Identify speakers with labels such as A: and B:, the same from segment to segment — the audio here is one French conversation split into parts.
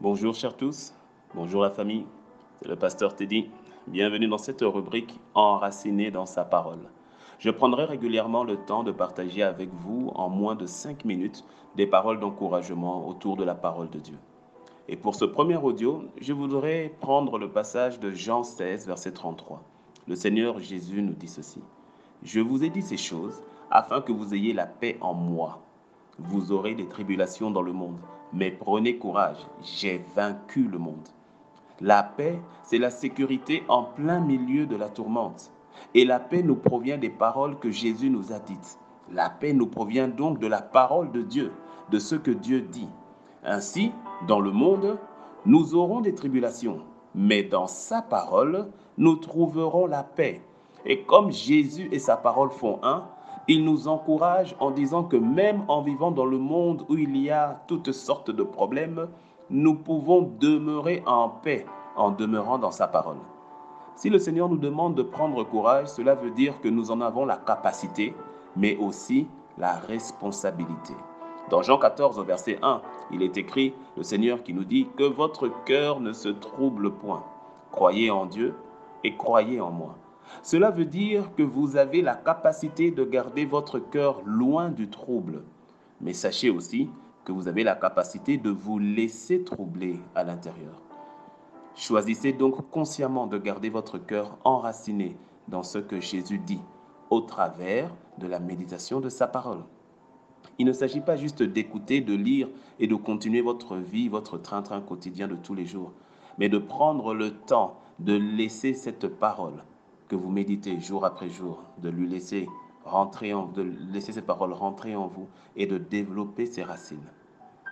A: Bonjour chers tous, bonjour la famille, c'est le pasteur Teddy. Bienvenue dans cette rubrique Enraciné dans sa parole. Je prendrai régulièrement le temps de partager avec vous en moins de 5 minutes des paroles d'encouragement autour de la parole de Dieu. Et pour ce premier audio, je voudrais prendre le passage de Jean 16, verset 33. Le Seigneur Jésus nous dit ceci. Je vous ai dit ces choses afin que vous ayez la paix en moi. Vous aurez des tribulations dans le monde mais prenez courage, j'ai vaincu le monde. La paix, c'est la sécurité en plein milieu de la tourmente. Et la paix nous provient des paroles que Jésus nous a dites. La paix nous provient donc de la parole de Dieu, de ce que Dieu dit. Ainsi, dans le monde, nous aurons des tribulations, mais dans sa parole, nous trouverons la paix. Et comme Jésus et sa parole font un, il nous encourage en disant que même en vivant dans le monde où il y a toutes sortes de problèmes, nous pouvons demeurer en paix en demeurant dans sa parole. Si le Seigneur nous demande de prendre courage, cela veut dire que nous en avons la capacité, mais aussi la responsabilité. Dans Jean 14, verset 1, il est écrit, le Seigneur qui nous dit, que votre cœur ne se trouble point. Croyez en Dieu et croyez en moi. Cela veut dire que vous avez la capacité de garder votre cœur loin du trouble. Mais sachez aussi que vous avez la capacité de vous laisser troubler à l'intérieur. Choisissez donc consciemment de garder votre cœur enraciné dans ce que Jésus dit au travers de la méditation de sa parole. Il ne s'agit pas juste d'écouter, de lire et de continuer votre vie, votre train-train quotidien de tous les jours, mais de prendre le temps de laisser cette parole que vous méditez jour après jour, de lui laisser rentrer en, de laisser ces paroles rentrer en vous et de développer ses racines.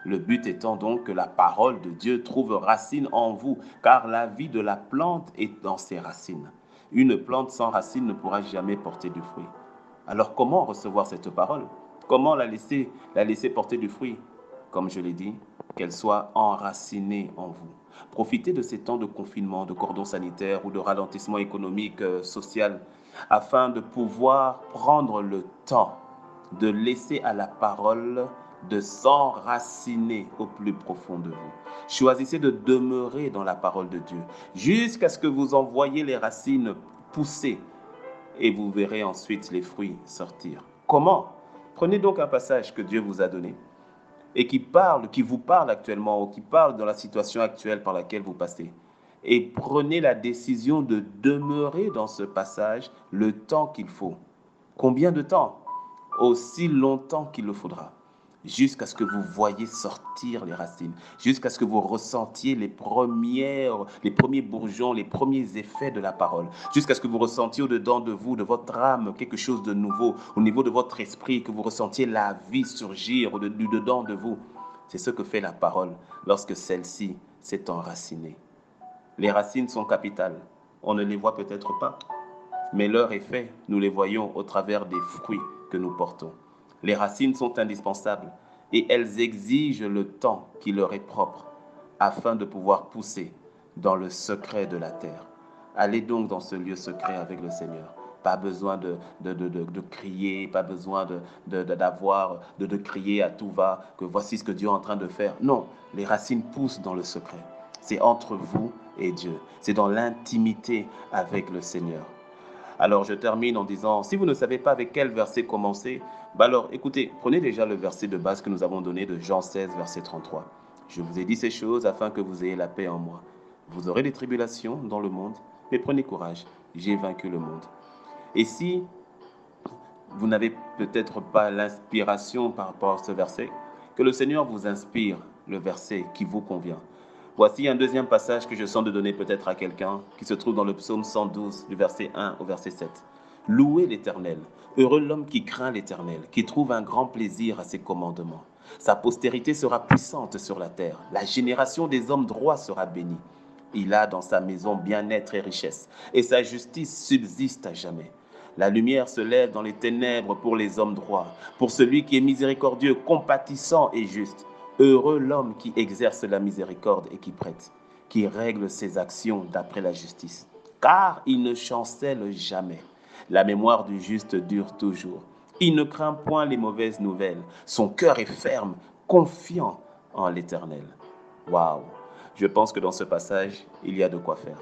A: Le but étant donc que la parole de Dieu trouve racine en vous, car la vie de la plante est dans ses racines. Une plante sans racines ne pourra jamais porter du fruit. Alors comment recevoir cette parole? Comment la laisser, la laisser porter du fruit? Comme je l'ai dit, qu'elle soit enracinée en vous. Profitez de ces temps de confinement, de cordon sanitaire ou de ralentissement économique, euh, social, afin de pouvoir prendre le temps de laisser à la parole de s'enraciner au plus profond de vous. Choisissez de demeurer dans la parole de Dieu jusqu'à ce que vous en voyez les racines pousser et vous verrez ensuite les fruits sortir. Comment? Prenez donc un passage que Dieu vous a donné et qui parle, qui vous parle actuellement ou qui parle dans la situation actuelle par laquelle vous passez. Et prenez la décision de demeurer dans ce passage le temps qu'il faut. Combien de temps? Aussi longtemps qu'il le faudra jusqu'à ce que vous voyez sortir les racines, jusqu'à ce que vous ressentiez les premières, les premiers bourgeons, les premiers effets de la parole, jusqu'à ce que vous ressentiez au-dedans de vous, de votre âme, quelque chose de nouveau, au niveau de votre esprit, que vous ressentiez la vie surgir au-dedans dedans de vous. C'est ce que fait la parole lorsque celle-ci s'est enracinée. Les racines sont capitales. On ne les voit peut-être pas, mais leur effet, nous les voyons au travers des fruits que nous portons. Les racines sont indispensables et elles exigent le temps qui leur est propre afin de pouvoir pousser dans le secret de la terre. Allez donc dans ce lieu secret avec le Seigneur. Pas besoin de, de, de, de crier, pas besoin d'avoir, de, de crier à tout va, que voici ce que Dieu est en train de faire. Non, les racines poussent dans le secret. C'est entre vous et Dieu. C'est dans l'intimité avec le Seigneur. Alors je termine en disant, si vous ne savez pas avec quel verset commencer, bah alors écoutez, prenez déjà le verset de base que nous avons donné de Jean 16, verset 33. Je vous ai dit ces choses afin que vous ayez la paix en moi. Vous aurez des tribulations dans le monde, mais prenez courage, j'ai vaincu le monde. Et si vous n'avez peut-être pas l'inspiration par rapport à ce verset, que le Seigneur vous inspire le verset qui vous convient. Voici un deuxième passage que je sens de donner peut-être à quelqu'un qui se trouve dans le psaume 112 du verset 1 au verset 7. Louez l'Éternel. Heureux l'homme qui craint l'Éternel, qui trouve un grand plaisir à ses commandements. Sa postérité sera puissante sur la terre. La génération des hommes droits sera bénie. Il a dans sa maison bien-être et richesse, et sa justice subsiste à jamais. La lumière se lève dans les ténèbres pour les hommes droits, pour celui qui est miséricordieux, compatissant et juste. Heureux l'homme qui exerce la miséricorde et qui prête, qui règle ses actions d'après la justice, car il ne chancelle jamais. La mémoire du juste dure toujours. Il ne craint point les mauvaises nouvelles. Son cœur est ferme, confiant en l'Éternel. Waouh Je pense que dans ce passage, il y a de quoi faire.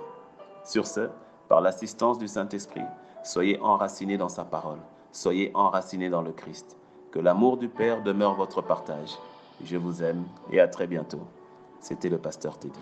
A: Sur ce, par l'assistance du Saint-Esprit, soyez enracinés dans sa parole, soyez enracinés dans le Christ. Que l'amour du Père demeure votre partage. Je vous aime et à très bientôt. C'était le pasteur Teddy.